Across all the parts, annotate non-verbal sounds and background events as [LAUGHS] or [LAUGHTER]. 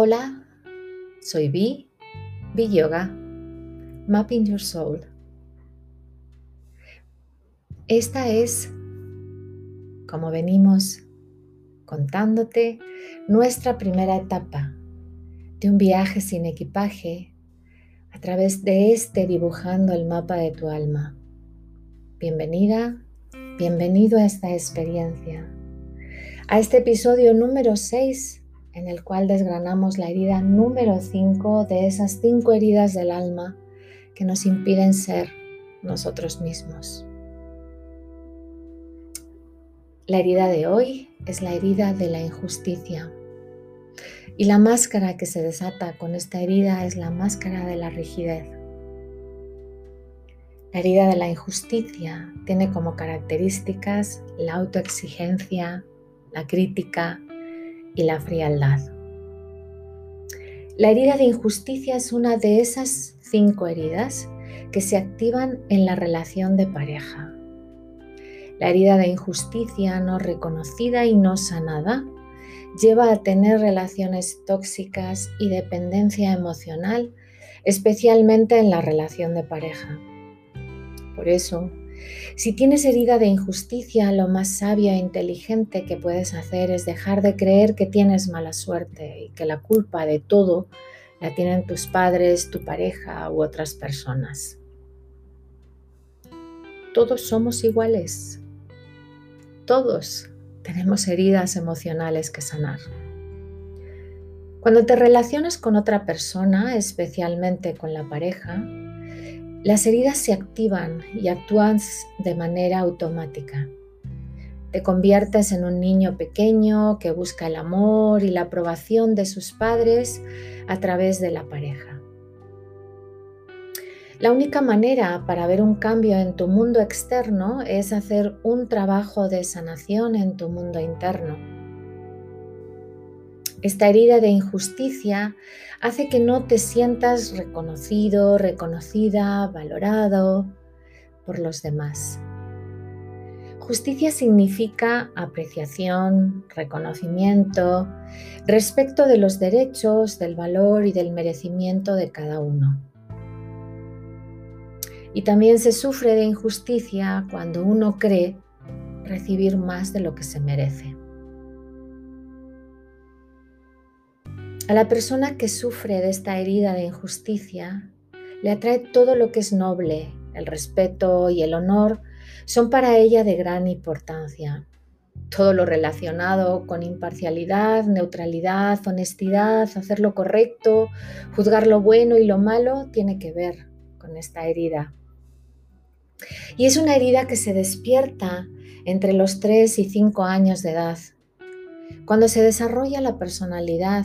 Hola, soy Vi, Vi Yoga, Mapping Your Soul. Esta es, como venimos contándote, nuestra primera etapa de un viaje sin equipaje a través de este dibujando el mapa de tu alma. Bienvenida, bienvenido a esta experiencia, a este episodio número 6 en el cual desgranamos la herida número 5 de esas cinco heridas del alma que nos impiden ser nosotros mismos. La herida de hoy es la herida de la injusticia. Y la máscara que se desata con esta herida es la máscara de la rigidez. La herida de la injusticia tiene como características la autoexigencia, la crítica, y la frialdad. La herida de injusticia es una de esas cinco heridas que se activan en la relación de pareja. La herida de injusticia no reconocida y no sanada lleva a tener relaciones tóxicas y dependencia emocional, especialmente en la relación de pareja. Por eso, si tienes herida de injusticia, lo más sabio e inteligente que puedes hacer es dejar de creer que tienes mala suerte y que la culpa de todo la tienen tus padres, tu pareja u otras personas. Todos somos iguales. Todos tenemos heridas emocionales que sanar. Cuando te relacionas con otra persona, especialmente con la pareja, las heridas se activan y actúan de manera automática. Te conviertes en un niño pequeño que busca el amor y la aprobación de sus padres a través de la pareja. La única manera para ver un cambio en tu mundo externo es hacer un trabajo de sanación en tu mundo interno. Esta herida de injusticia hace que no te sientas reconocido, reconocida, valorado por los demás. Justicia significa apreciación, reconocimiento, respecto de los derechos, del valor y del merecimiento de cada uno. Y también se sufre de injusticia cuando uno cree recibir más de lo que se merece. A la persona que sufre de esta herida de injusticia le atrae todo lo que es noble, el respeto y el honor son para ella de gran importancia. Todo lo relacionado con imparcialidad, neutralidad, honestidad, hacer lo correcto, juzgar lo bueno y lo malo, tiene que ver con esta herida. Y es una herida que se despierta entre los 3 y 5 años de edad, cuando se desarrolla la personalidad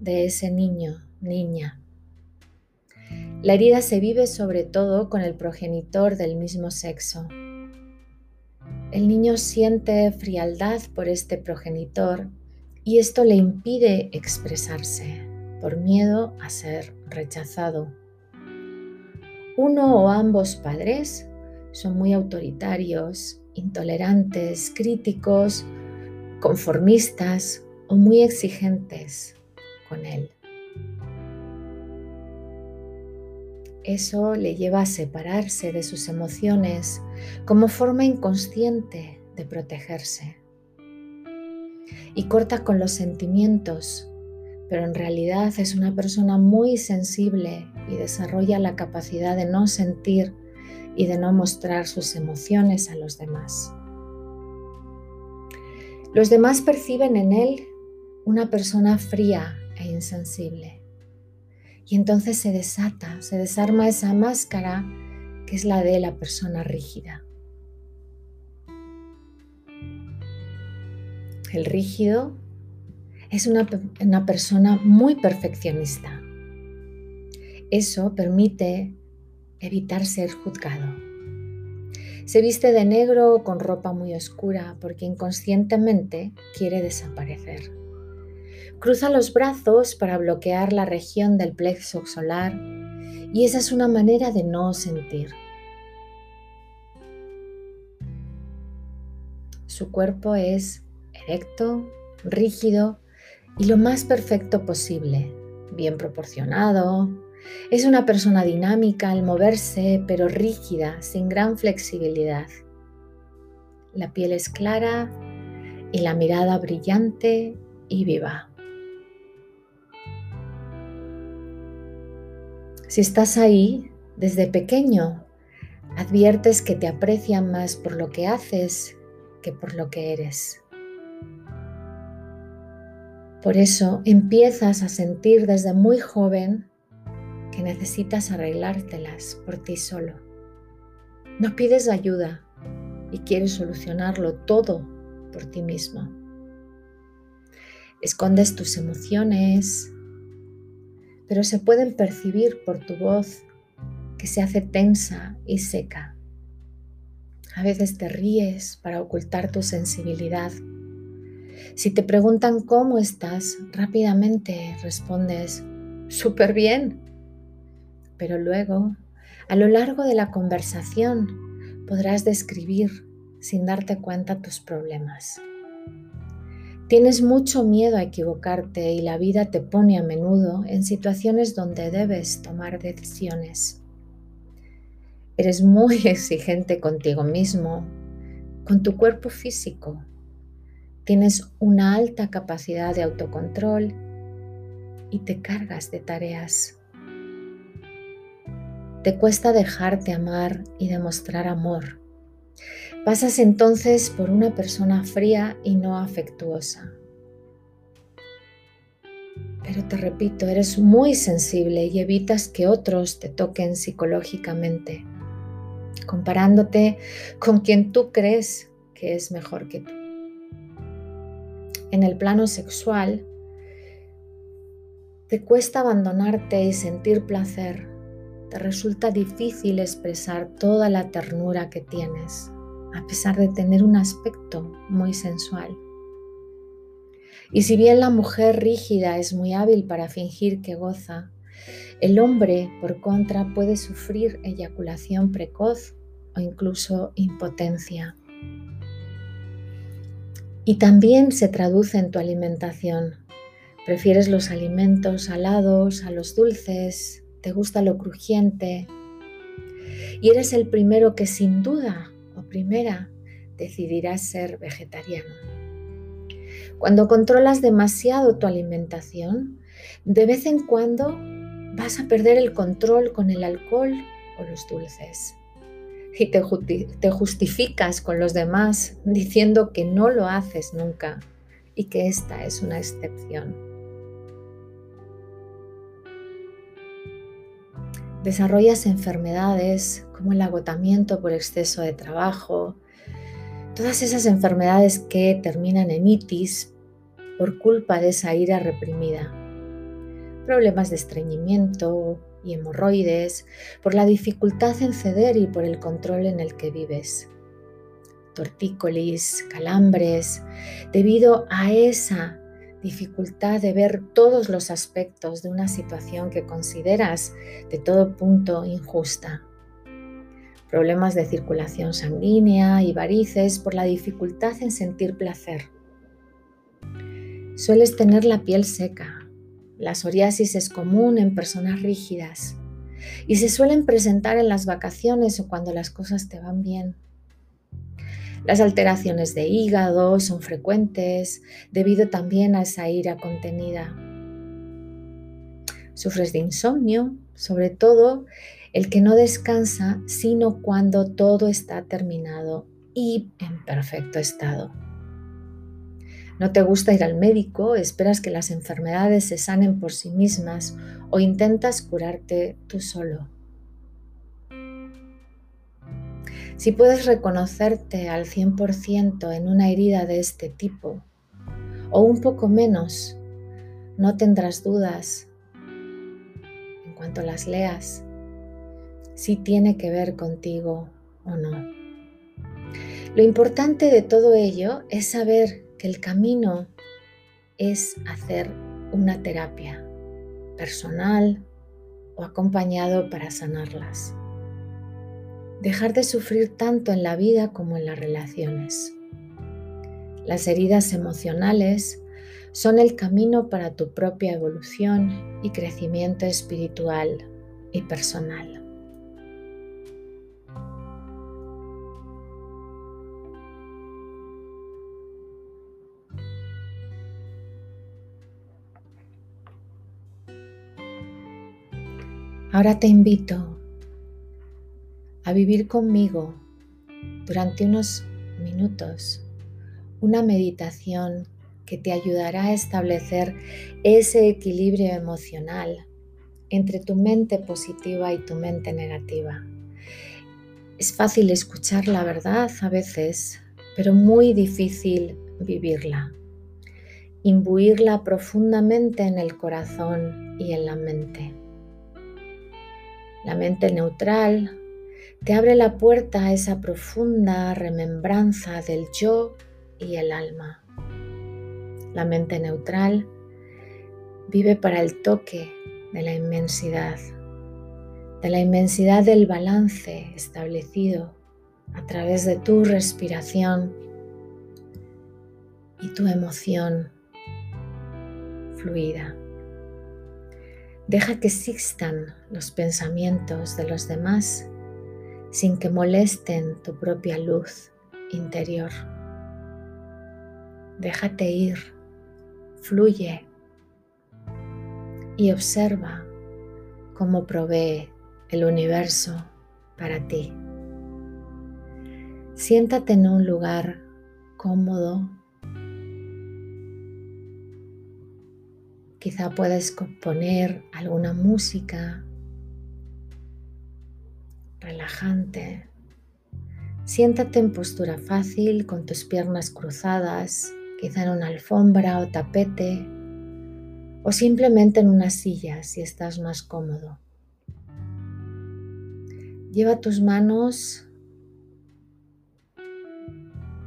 de ese niño, niña. La herida se vive sobre todo con el progenitor del mismo sexo. El niño siente frialdad por este progenitor y esto le impide expresarse por miedo a ser rechazado. Uno o ambos padres son muy autoritarios, intolerantes, críticos, conformistas o muy exigentes él. Eso le lleva a separarse de sus emociones como forma inconsciente de protegerse. Y corta con los sentimientos, pero en realidad es una persona muy sensible y desarrolla la capacidad de no sentir y de no mostrar sus emociones a los demás. Los demás perciben en él una persona fría e insensible. Y entonces se desata, se desarma esa máscara que es la de la persona rígida. El rígido es una, una persona muy perfeccionista. Eso permite evitar ser juzgado. Se viste de negro con ropa muy oscura porque inconscientemente quiere desaparecer. Cruza los brazos para bloquear la región del plexo solar y esa es una manera de no sentir. Su cuerpo es erecto, rígido y lo más perfecto posible, bien proporcionado. Es una persona dinámica al moverse, pero rígida, sin gran flexibilidad. La piel es clara y la mirada brillante y viva. Si estás ahí desde pequeño, adviertes que te aprecian más por lo que haces que por lo que eres. Por eso empiezas a sentir desde muy joven que necesitas arreglártelas por ti solo. No pides ayuda y quieres solucionarlo todo por ti mismo. Escondes tus emociones, pero se pueden percibir por tu voz que se hace tensa y seca. A veces te ríes para ocultar tu sensibilidad si te preguntan cómo estás, rápidamente respondes, súper bien. Pero luego, a lo largo de la conversación, podrás describir sin darte cuenta tus problemas. Tienes mucho miedo a equivocarte y la vida te pone a menudo en situaciones donde debes tomar decisiones. Eres muy [LAUGHS] exigente contigo mismo, con tu cuerpo físico Tienes una alta capacidad de autocontrol y te cargas de tareas. Te cuesta dejarte amar y demostrar amor. Pasas entonces por una persona fría y no afectuosa. Pero te repito, eres muy sensible y evitas que otros te toquen psicológicamente, comparándote con quien tú crees que es mejor que tú en el plano sexual, te cuesta abandonarte y sentir placer, resulta difícil expresar toda la ternura que tienes, a pesar de tener un aspecto muy sensual. Y si bien la mujer rígida es muy hábil para fingir que goza, el hombre, por contra, puede sufrir eyaculación precoz o incluso impotencia. Y también se traduce en tu alimentación. Prefieres los alimentos salados a los dulces, te gusta lo crujiente. Y eres el primero que sin duda o primera decidirá ser vegetariano. Cuando controlas demasiado tu alimentación, de vez en cuando vas a perder el control con el alcohol o los dulces y te, justificas con los demás diciendo que no lo haces nunca y que esta es una excepción. Desarrollas enfermedades como el agotamiento por exceso de trabajo, todas esas enfermedades que terminan en itis por culpa de esa ira reprimida, problemas de estreñimiento, y hemorroides, por la dificultad en ceder y por el control en el que vives. Tortícolis, calambres, debido a esa dificultad de ver todos los aspectos de una situación que consideras de todo punto injusta. Problemas de circulación sanguínea y varices por la dificultad en sentir placer. Sueles tener la piel seca, la psoriasis es común en personas rígidas y se suelen presentar en las vacaciones o cuando las cosas te van bien. Las alteraciones de hígado son frecuentes debido también a esa ira contenida. Sufres de insomnio, sobre todo el que no descansa sino cuando todo está terminado y en perfecto estado. No te gusta ir al médico, esperas que las enfermedades se sanen por sí mismas o intentas curarte tú solo. Si puedes reconocerte al 100% en una herida de este tipo, o un poco menos, no tendrás dudas en cuanto las leas si tiene que ver contigo o no. Lo importante de todo ello es saber el camino es hacer una terapia personal o acompañado para sanarlas. Dejar de sufrir tanto en la vida como en las relaciones. Las heridas emocionales son el camino para tu propia evolución y crecimiento espiritual y personal. Ahora te invito a vivir conmigo durante unos minutos una meditación que te ayudará a establecer ese equilibrio emocional entre tu mente positiva y tu mente negativa. Es fácil escuchar la verdad a veces, pero muy difícil vivirla, imbuirla profundamente en el corazón y en la mente. La mente neutral te abre la puerta a esa profunda remembranza del yo y el alma. La mente neutral vive para el toque de la inmensidad, de la inmensidad del balance establecido a través de tu respiración y tu emoción fluida. Deja que existan los pensamientos de los demás sin que molesten tu propia luz interior. Déjate ir, fluye y observa cómo provee el universo para ti. Siéntate en un lugar cómodo Quizá puedes componer alguna música relajante. Siéntate en postura fácil con tus piernas cruzadas, quizá en una alfombra o tapete, o simplemente en una silla si estás más cómodo. Lleva tus manos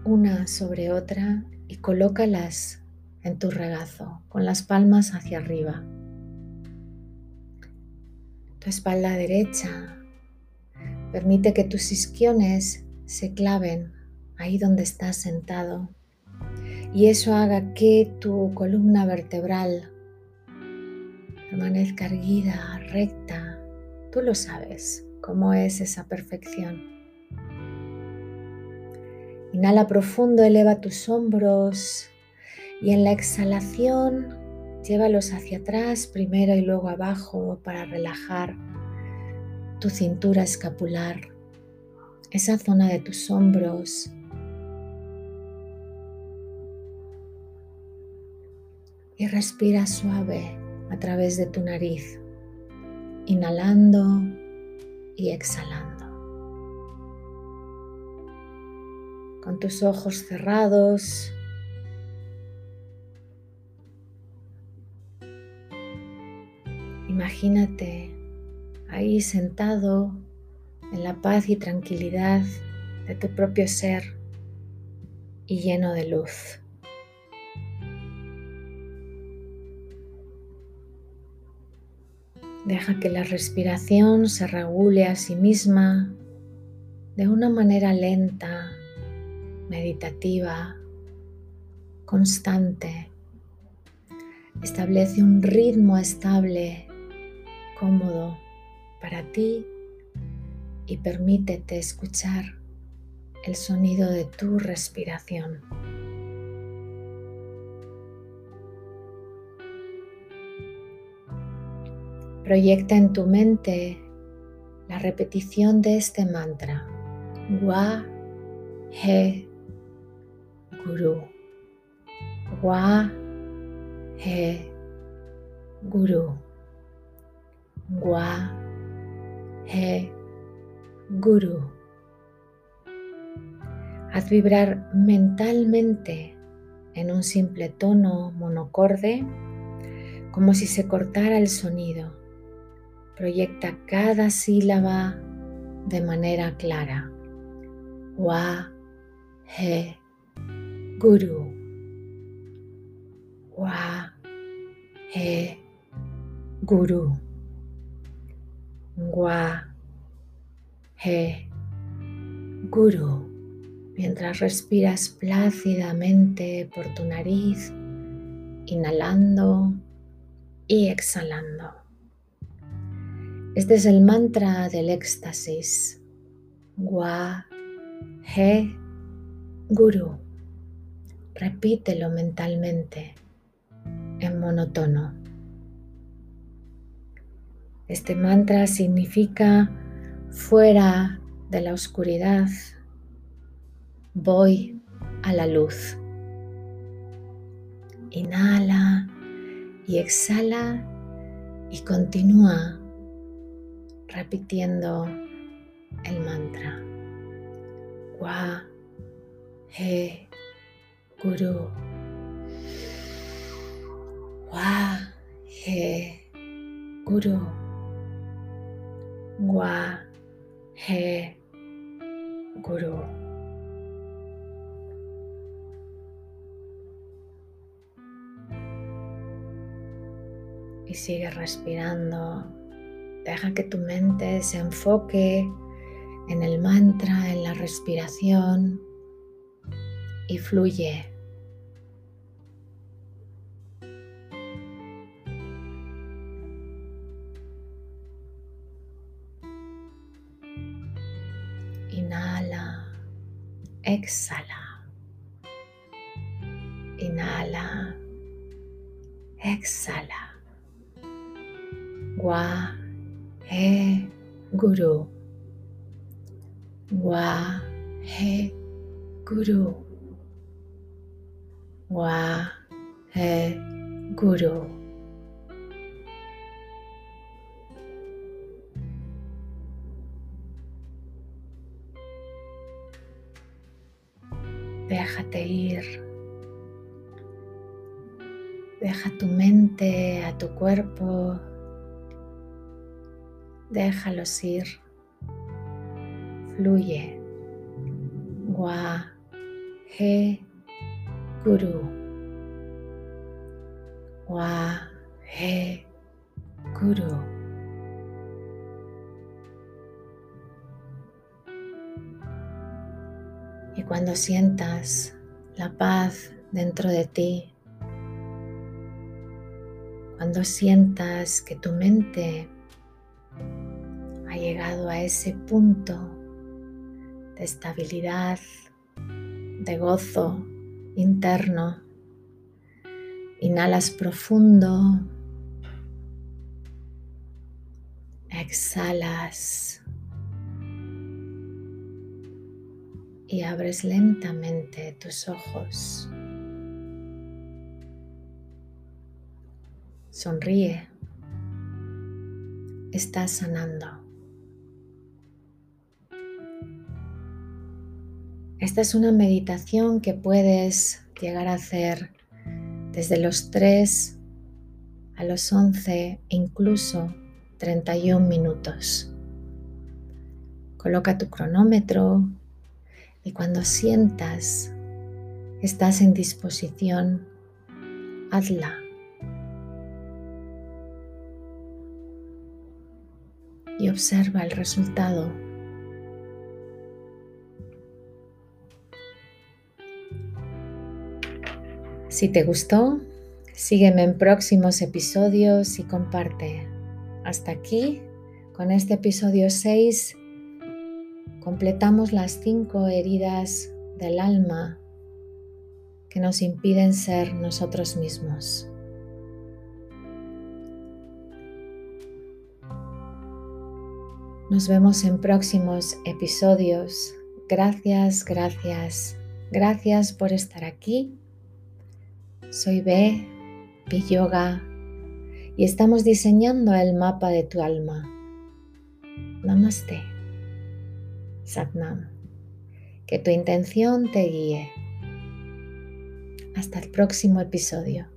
una sobre otra y colócalas en tu regazo, con las palmas hacia arriba. Tu espalda derecha. Permite que tus isquiones se claven ahí donde estás sentado y eso haga que tu columna vertebral permanezca erguida, recta. Tú lo sabes, cómo es esa perfección. Inhala profundo, eleva tus hombros y en la exhalación, llévalos hacia atrás primero y luego abajo para relajar tu cintura escapular, esa zona de tus hombros. Y respira suave a través de tu nariz, inhalando y exhalando. Con tus ojos cerrados, Imagínate ahí sentado en la paz y tranquilidad de tu propio ser y lleno de luz. Deja que la respiración se regule a sí misma de una manera lenta, meditativa, constante. Establece un ritmo estable cómodo para ti y permítete escuchar el sonido de tu respiración. Proyecta en tu mente la repetición de este mantra. Wa He Guru. Wa He Guru. Gua He Guru. Haz vibrar mentalmente en un simple tono monocorde como si se cortara el sonido. Proyecta cada sílaba de manera clara. Wa He Guru. Wa He Guru. Gua He Guru mientras respiras plácidamente por tu nariz inhalando y exhalando. Este es el mantra del éxtasis. Gua, He, Guru. Repítelo mentalmente en monotono. Este mantra significa fuera de la oscuridad, voy a la luz. Inhala y exhala y continúa repitiendo el mantra. Wa, He, Guru. Wa, He, Guru. Wa, He, Guru. y sigue respirando. Deja que tu mente se enfoque en el mantra, en la respiración y fluye. Exhala. Inhala, exhala. Gua He Guru. Gua He Guru. Gua He Guru. Déjate ir. Deja tu mente a tu cuerpo déjalos ir, fluye. Gua, He, Guru. Gua, He, Guru. Cuando sientas la paz dentro de ti, cuando sientas que tu mente llegado a ese punto de estabilidad, de gozo interno. Inhalas profundo, exhalas y abres lentamente tus ojos. Sonríe. Estás sanando. Esta es una meditación que puedes llegar a hacer desde los 3 a los 11 incluso 31 minutos. Coloca tu cronómetro y cuando sientas estás en disposición, hazla. Y observa el resultado Si te gustó, sígueme en próximos episodios y comparte. Hasta aquí, con este episodio 6, completamos las cinco heridas del alma que nos impiden ser nosotros mismos. Nos vemos en próximos episodios. Gracias, gracias, gracias por estar aquí soy B, Yoga y estamos diseñando el mapa de tu alma. Namaste. Satnam. Que tu intención te guíe. Hasta el próximo episodio.